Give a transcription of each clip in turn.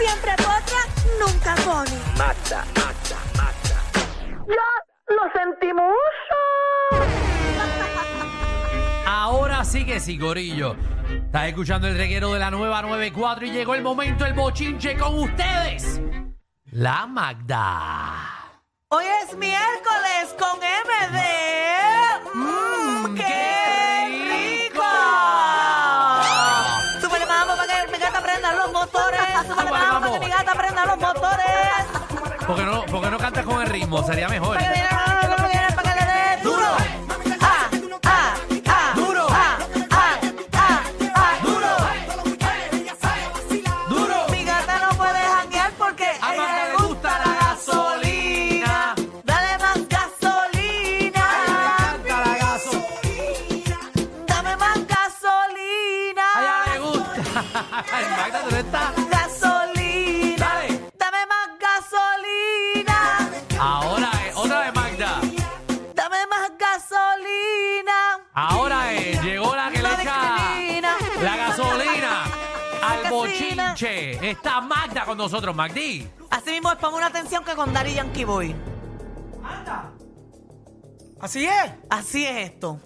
Siempre potra, nunca pone. Magda, Magda, Magda. ¡Ya lo sentimos! Ahora sí que sí, Gorillo. Estás escuchando el reguero de la nueva 94 y llegó el momento del bochinche con ustedes. La Magda. Hoy es miércoles con MD. ¡Mmm, qué, qué rico! Súbele mambo para que mi gata prenda los motores. Súbele Súbele, para mambo. que mi gata prenda los motores. ¿Por qué no, por qué no cantas con el ritmo? Sería mejor. Para que viene, para que viene, para que le dé duro. Ah, ah, ah. Duro. Ah, ah, ah, ah. ¡Duro! ¡Duro! Mi gata no puede janguear porque A a ella Magda le le gusta la gasolina. Dale más gasolina. Canta la gaso. Dame más gasolina. A ella le gusta. Magda, ¿dónde está? Con nosotros, Magdi. Así mismo es, ponme una atención que con Daddy Yankee voy. Así es. Así es esto.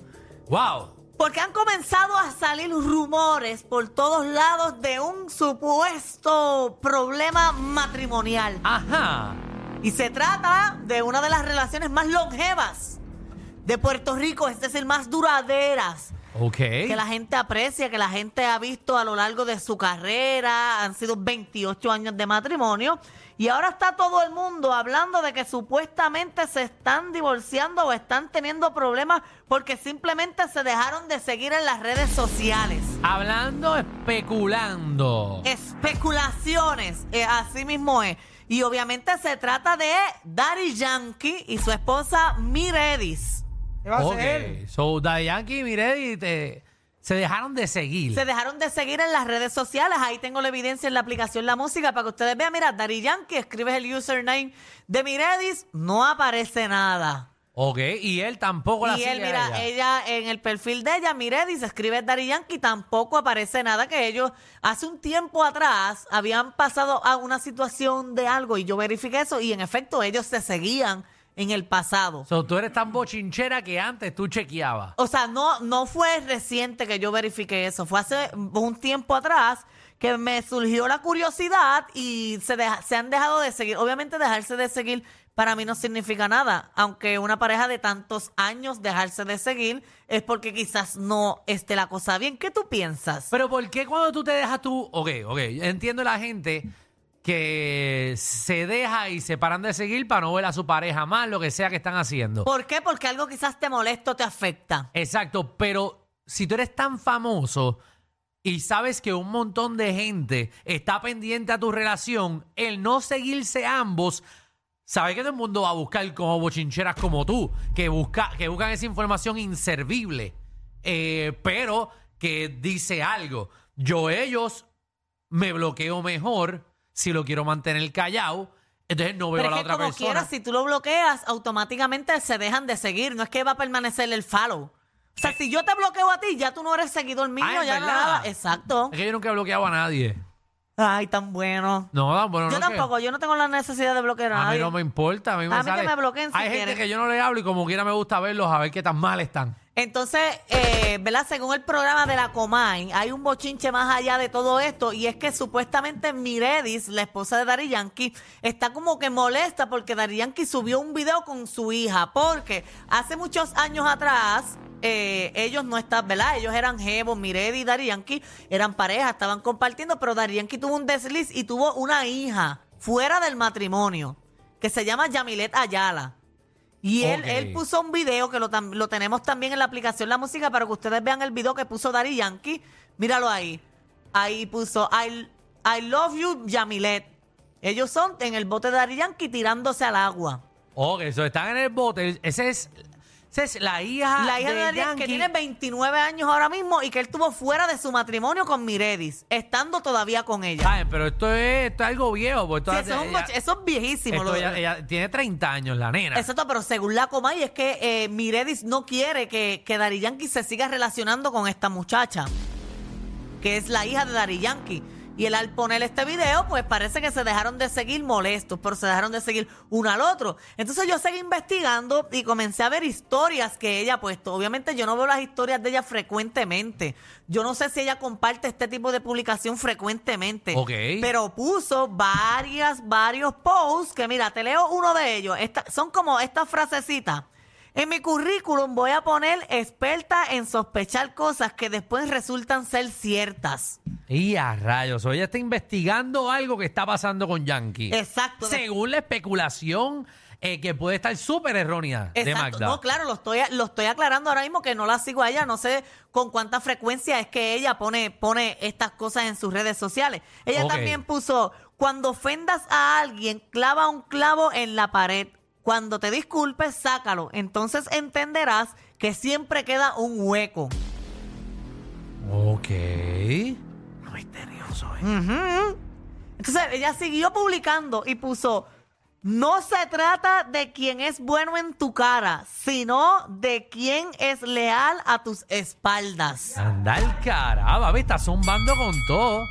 Wow. Porque han comenzado a salir rumores por todos lados de un supuesto problema matrimonial. Ajá. Y se trata de una de las relaciones más longevas de Puerto Rico, es decir, más duraderas. Ok. Que la gente aprecia, que la gente ha visto a lo largo de su carrera. Han sido 28 años de matrimonio. Y ahora está todo el mundo hablando de que supuestamente se están divorciando o están teniendo problemas porque simplemente se dejaron de seguir en las redes sociales. Hablando, especulando. Especulaciones, eh, así mismo es. Y obviamente se trata de Daddy Yankee y su esposa Miredis. ¿Qué va a Ok. So, Daddy Yankee y te- se dejaron de seguir. Se dejaron de seguir en las redes sociales. Ahí tengo la evidencia en la aplicación La Música para que ustedes vean. Mira, Daddy Yankee, escribes el username de Miredis, no aparece nada. Ok. Y él tampoco la y él, a mira, ella. ella. en el perfil de ella, Miredis, escribe Daddy Yankee, tampoco aparece nada que ellos hace un tiempo atrás habían pasado a una situación de algo y yo verifiqué eso y en efecto ellos se seguían en el pasado. So, tú eres tan bochinchera que antes tú chequeabas. O sea, no, no fue reciente que yo verifiqué eso, fue hace un tiempo atrás que me surgió la curiosidad y se, deja- se han dejado de seguir. Obviamente dejarse de seguir para mí no significa nada, aunque una pareja de tantos años dejarse de seguir es porque quizás no esté la cosa bien. ¿Qué tú piensas? Pero ¿por qué cuando tú te dejas tú... Ok, ok. Entiendo la gente que se deja y se paran de seguir para no ver a su pareja más, lo que sea que están haciendo. ¿Por qué? Porque algo quizás te molesta o te afecta. Exacto, pero si tú eres tan famoso y sabes que un montón de gente está pendiente a tu relación, el no seguirse ambos, sabes que todo el mundo va a buscar como bochincheras como tú, que, busca, que buscan esa información inservible, eh, pero que dice algo. Yo ellos me bloqueo mejor si lo quiero mantener callado, entonces no veo Pero a la es que otra como persona. quieras, si tú lo bloqueas, automáticamente se dejan de seguir. No es que va a permanecer el follow. O sea, si yo te bloqueo a ti, ya tú no eres seguidor mío, Ah, ¿es ya verdad? nada. Exacto. Es que yo nunca he bloqueado a nadie. Ay, tan bueno. No, no, bueno, yo no es que- tampoco, yo no tengo la necesidad de bloquear a, A mí nadie. no me importa, a mí me A mí que sale- me bloqueen si Hay gente quieren. que yo no le hablo y como quiera me gusta verlos a ver qué tan mal están. Entonces, eh, ¿verdad? Según el programa de la Comay, hay un bochinche más allá de todo esto y es que supuestamente Miredis, la esposa de Dari Yankee, está como que molesta porque Dari Yankee subió un video con su hija porque hace muchos años atrás eh, ellos no estaban, ¿verdad? Ellos eran Jebo, Miredis y Dari Yankee, eran pareja, estaban compartiendo, pero Dari Yankee tuvo un desliz y tuvo una hija fuera del matrimonio que se llama Yamilet Ayala. Y él, Ok. él puso un video que lo, tam- lo tenemos también en la aplicación La Música para que ustedes vean el video que puso Dari Yankee. Míralo ahí. Ahí puso I, I love you, Yamilet. Ellos son en el bote de Dari Yankee tirándose al agua. Ok, eso están en el bote. Ese es, esa es la hija, La hija de, Dari Yankee, que tiene 29 años ahora mismo y que él tuvo fuera de su matrimonio con Miredis, estando todavía con ella. ¿Saben? Pero esto es, esto es algo viejo. Porque Sí, eso, es un ella- boche- eso es viejísimo. esto lo- ella- ella tiene 30 años, la nena. Exacto, pero según la Comay es que eh, Miredis no quiere que, que Dari Yankee se siga relacionando con esta muchacha, que es la hija de Dari Yankee. Y él al poner este video, pues parece que se dejaron de seguir molestos, pero se dejaron de seguir uno al otro. Entonces yo seguí investigando y comencé a ver historias que ella ha puesto. Obviamente yo no veo las historias de ella frecuentemente. Yo no sé si ella comparte este tipo de publicación frecuentemente. Ok. Pero puso varias, varios posts que mira, te leo uno de ellos. Esta- son como estas frasecitas. En mi currículum voy a poner experta en sospechar cosas que después resultan ser ciertas. Y a rayos, ella está investigando algo que está pasando con Yankee. Exacto. Según la especulación eh, que puede estar súper errónea de Exacto. Magda. No, claro, lo estoy, lo estoy aclarando ahora mismo que no la sigo a ella. No sé con cuánta frecuencia es que ella pone, pone estas cosas en sus redes sociales. Ella también puso, cuando ofendas a alguien, clava un clavo en la pared. Cuando te disculpes, sácalo. Entonces entenderás que siempre queda un hueco. Ok. Misterioso, ¿eh? Ujú. Entonces ella siguió publicando y puso, no se trata de quien es bueno en tu cara, sino de quien es leal a tus espaldas. Anda el caramba, ¿ves? está zumbando con todo.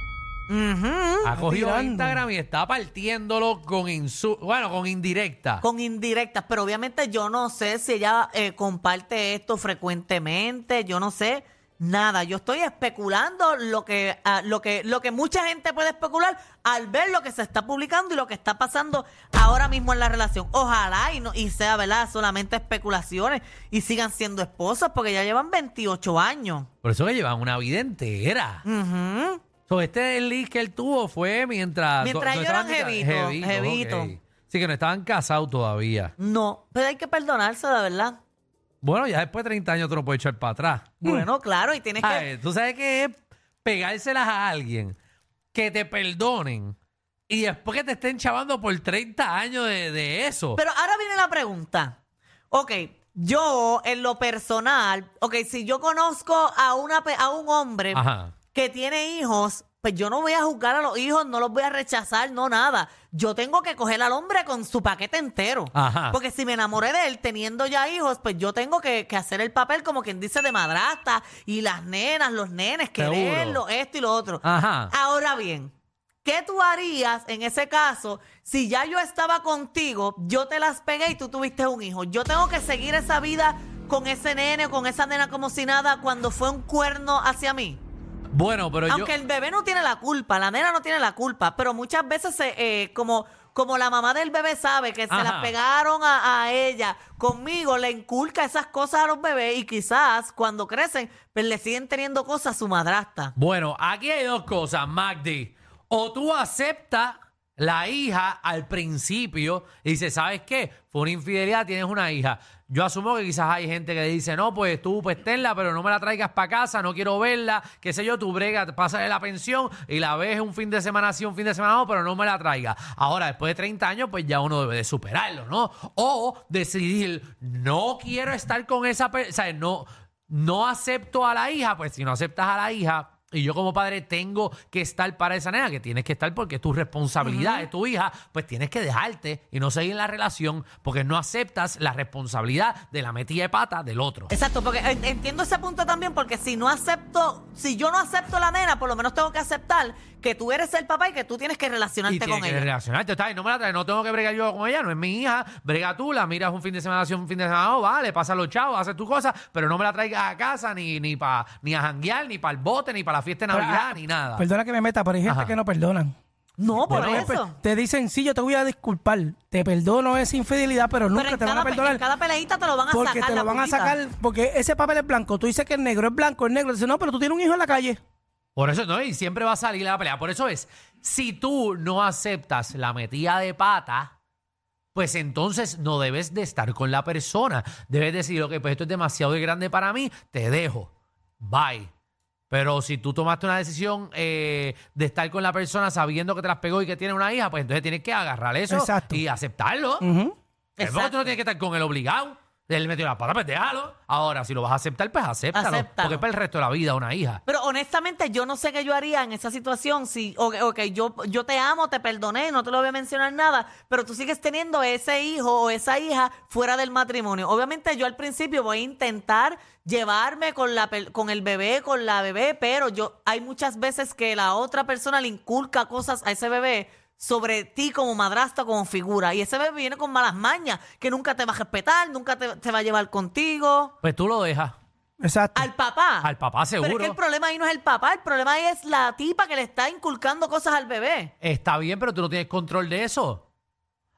Ha cogido tirando. Instagram y está partiéndolo con insu bueno, con indirecta. Con indirectas, pero obviamente yo no sé si ella eh, comparte esto frecuentemente, yo no sé nada. Yo estoy especulando lo que, ah, lo que, lo que mucha gente puede especular al ver lo que se está publicando y lo que está pasando ahora mismo en la relación. Ojalá y no, y sea verdad solamente especulaciones y sigan siendo esposos porque ya llevan 28 años. Por eso que llevan una vida entera. Ujú. So, este list que él tuvo fue mientras... Mientras ellos eran jevitos, jevitos. ok. Sí, que no estaban casados todavía. No, pero hay que perdonarse de verdad. Bueno, ya después de 30 años tú no puedes echar para atrás. Bueno, claro, y tienes que... Tú sabes que es pegárselas a alguien, que te perdonen y después que te estén chavando por 30 años de, de eso. Pero ahora viene la pregunta. Ok, yo en lo personal, ok, si yo conozco a, una, pe- a un hombre Ajá. Que tiene hijos, pues yo no voy a juzgar a los hijos, no los voy a rechazar, no nada. Yo tengo que coger al hombre con su paquete entero. Ajá. Porque si me enamoré de él teniendo ya hijos, pues yo tengo que, que hacer el papel como quien dice de madrastra y las nenas, los nenes, Seguro. quererlo, esto y lo otro. Ajá. Ahora bien, ¿qué tú harías en ese caso si ya yo estaba contigo, yo te las pegué y tú tuviste un hijo? Yo tengo que seguir esa vida con ese nene o con esa nena como si nada cuando fue un cuerno hacia mí. Bueno, pero yo... Aunque el bebé no tiene la culpa, la nena no tiene la culpa, pero muchas veces se, eh, como, como la mamá del bebé sabe que se las pegaron a, a ella, conmigo le inculca esas cosas a los bebés y quizás cuando crecen, pues le siguen teniendo cosas a su madrastra. Bueno, aquí hay dos cosas, Magdi. O tú aceptas la hija al principio y dices, ¿sabes qué? Fue una infidelidad, tienes una hija. Yo asumo que quizás hay gente que dice, no, pues tú pues tenla, pero no me la traigas para casa, no quiero verla, qué sé yo, tú brega, pásale la pensión y la ves un fin de semana sí, un fin de semana no, pero no me la traigas. Ahora, después de 30 años, pues ya uno debe de superarlo, ¿no? O decidir, no quiero estar con esa persona, o no, no acepto a la hija, pues si no aceptas a la hija, y yo como padre tengo que estar para esa nena, que tienes que estar porque es tu responsabilidad, es tu hija, pues tienes que dejarte y no seguir la relación porque no aceptas la responsabilidad de la metida de pata del otro. Exacto, porque en- entiendo ese punto también, porque si no acepto, si yo no acepto la nena, por lo menos tengo que aceptar que tú eres el papá y que tú tienes que relacionarte Y tienes con que ella. relacionarte, está bien, no me la traes, no tengo que bregar yo con ella, no es mi hija, brega tú, la miras un fin de semana, sí, un fin de semana, no, vale, pasa los chavos, haces tus cosas, pero no me la traigas a casa ni, ni, pa, ni a janguear, ni para el bote, ni para la fiesta de Navidad, Ah, ni nada. Perdona que me meta, pero hay gente Ajá. que no perdonan. No, por Te- eso. Te dicen, sí, yo te voy a disculpar. Te perdono esa infidelidad, pero nunca Pero en te van cada, a pe- perdonar. en cada peleita te lo van a Porque sacar. te la lo van a puntita. sacar, porque ese papel es blanco. Tú dices que el negro es blanco, el negro dice, no, pero tú tienes un hijo en la calle. Por eso no, y siempre va a salir la pelea. Por eso es, si tú no aceptas la metida de pata, pues entonces no debes de estar con la persona. Debes decir, ok, pues esto es demasiado grande para mí, te dejo. Bye. Pero si tú tomaste una decisión eh, de estar con la persona sabiendo que te las pegó y que tiene una hija, pues entonces tienes que agarrar eso Exacto. y aceptarlo. Es porque tú no tienes que estar con él obligado. Él metió la pata, pues déjalo. Ahora, si lo vas a aceptar, pues acéptalo. Acéptalo. Porque es para el resto de la vida una hija. Pero honestamente, yo no sé qué yo haría en esa situación. Si, ok, ok, yo, yo te amo, te perdoné, no te lo voy a mencionar nada, pero tú sigues teniendo ese hijo o esa hija fuera del matrimonio. Obviamente, yo al principio voy a intentar llevarme con, la, con el bebé, con la bebé, pero yo hay muchas veces que la otra persona le inculca cosas a ese bebé sobre ti como madrastra, como figura. Y ese bebé viene con malas mañas, que nunca te va a respetar, nunca te, te va a llevar contigo. Pues tú lo dejas. Exacto. Al papá. Al papá Pero es seguro. que el problema ahí no es el papá, el problema ahí es la tipa que le está inculcando cosas al bebé. Está bien, pero tú no tienes control de eso.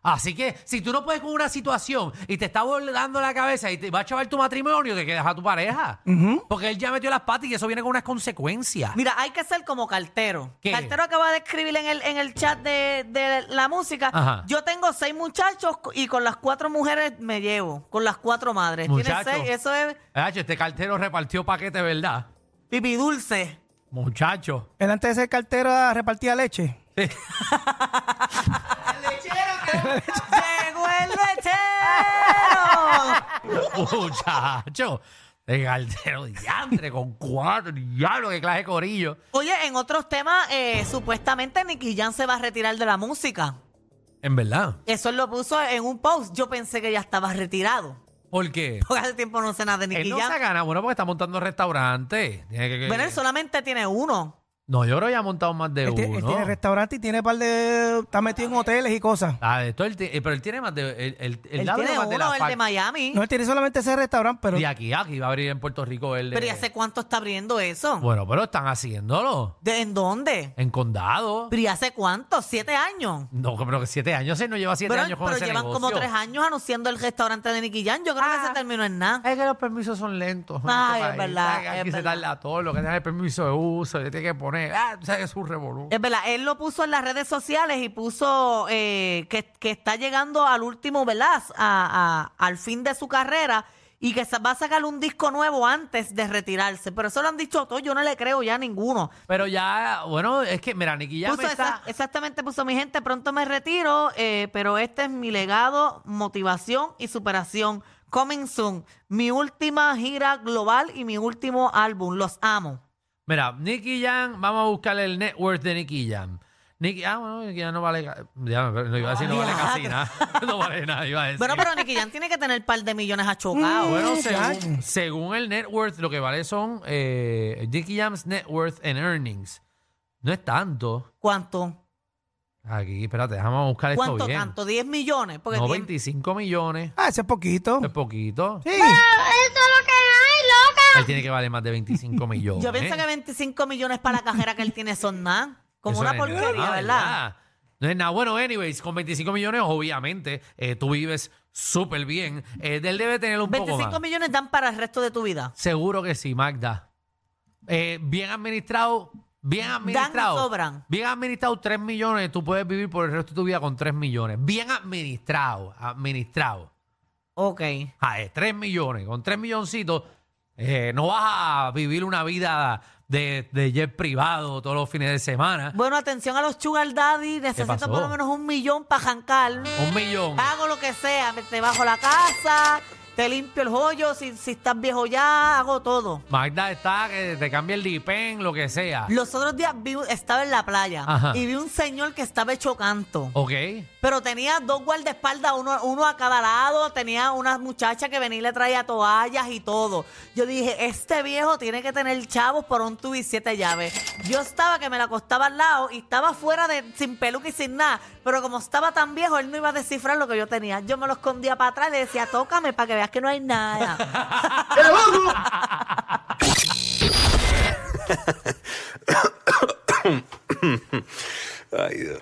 Así que si tú no puedes con una situación y te está volando la cabeza y te va a chavar tu matrimonio, te quedas a tu pareja. Porque él ya metió las patas y eso viene con unas consecuencias. Mira, hay que ser como cartero. ¿Qué? Cartero acaba de escribir en el, en el chat de, de la música. Ajá. Yo tengo seis muchachos y con las cuatro mujeres me llevo. Con las cuatro madres. Tiene Muchacho. seis, eso es Hacho, Este cartero repartió paquete, ¿verdad? pipi dulce. Muchacho. Él antes de ser cartera repartía leche. ¡Llegó el lechero! Muchacho. El cartero diantre con cuatro. Diablo, qué clase de corillo. Oye, en otros temas, eh, supuestamente Nicky Jan se va a retirar de la música. En verdad. Eso él lo puso en un post. Yo pensé que ya estaba retirado. ¿Por qué? Porque hace tiempo no sé nada de Él Nicky no Jam. se gana, bueno, porque está montando restaurantes. Tiene que- que- Bueno, él solamente tiene uno. No, yo creo que ya ha montado más de Él, tie- él uno. tiene restaurante y tiene par de. Está metido en hoteles y cosas. Ah, de esto él ti- eh, pero él tiene más de. Él, él, él Él habla tiene más de uno, la el de Miami. No, él tiene solamente ese restaurante, pero. De aquí, aquí va a abrir en Puerto Rico el de. Pero ¿y hace cuánto está abriendo eso? Bueno, pero están haciéndolo. ¿De, ¿En dónde? En condado. ¿Pero y hace cuánto? ¿Siete años? No, pero que siete años. Él no lleva siete Pero, años con pero ese llevan negocio. como tres años anunciando el restaurante de Nicky Jan. Yo creo que Ah. se terminó en nada. Es que los permisos son lentos. en Ay, este es país. verdad. Aquí es se verdad. tarda todo, lo que tiene el permiso de uso, le tiene que poner. Ah, es un revolú. Es verdad, él lo puso en las redes sociales y puso eh, que, que está llegando al último, ¿verdad? A, a- al fin de su carrera y que va a sacar un disco nuevo antes de retirarse. Pero eso lo han dicho todos, yo no le creo ya a ninguno. Pero ya, bueno, es que, mira, Nicky ya Puso me está. esa- exactamente, puso mi gente, pronto me retiro, eh, pero este es mi legado, motivación y superación. Coming soon, mi última gira global y mi último álbum, los amo. Mira, Nicky Jam, vamos a buscarle el net worth de Nicky Jam. Nicky, ah, bueno, Nicky Jam no vale. Ya, no iba a decir no vale casi nada. no vale nada, iba a decir. Bueno, pero Nicky Jam tiene que tener un par de millones achocados. Bueno, según, según el net worth, lo que vale son eh, Nicky Jam's net worth and earnings. No es tanto. ¿Cuánto? Aquí, espérate, déjame buscar esto ¿Cuánto bien. tanto? ¿10 millones? Porque No, diez- 25 millones. Ah, ese es poquito. Es poquito. Sí. Él tiene que valer más de 25 millones. yo pienso que 25 millones para la cajera que él tiene son nada. Como Eso una no es porquería, nada, ¿verdad? No es nada. Bueno, anyways, con 25 millones, obviamente, eh, tú vives súper bien. Eh, él debe tener un poco 25 más. millones dan para el resto de tu vida. Seguro que sí, Magda. Eh, bien administrado, bien administrado. sobran. Bien administrado, 3 millones, tú puedes vivir por el resto de tu vida con 3 millones. Bien administrado, administrado. Ok. Ah, es 3 millones. Con 3 milloncitos, eh, no vas a vivir una vida de, de jet privado todos los fines de semana. Bueno, atención a los sugar daddy. Necesito pasó? por lo menos un millón para jancar. Un millón. Hago lo que sea. me- Te bajo la casa, te limpio el joyo. Si, si estás viejo ya, hago todo. Magda está que te cambia el dipen, lo que sea. Los otros días vi, estaba en la playa Ajá. y vi un señor que estaba hecho canto. Ok. Pero tenía dos guardaespaldas, uno, uno a cada lado. Tenía una muchacha que venía y le traía toallas y todo. Yo dije, este viejo tiene que tener chavos por un tubo y siete llaves. Yo estaba que me la acostaba al lado y estaba fuera de, sin peluca y sin nada. Pero como estaba tan viejo, él no iba a descifrar lo que yo tenía. Yo me lo escondía para atrás y le decía, tócame para que veas que no hay nada. Ay, Dios.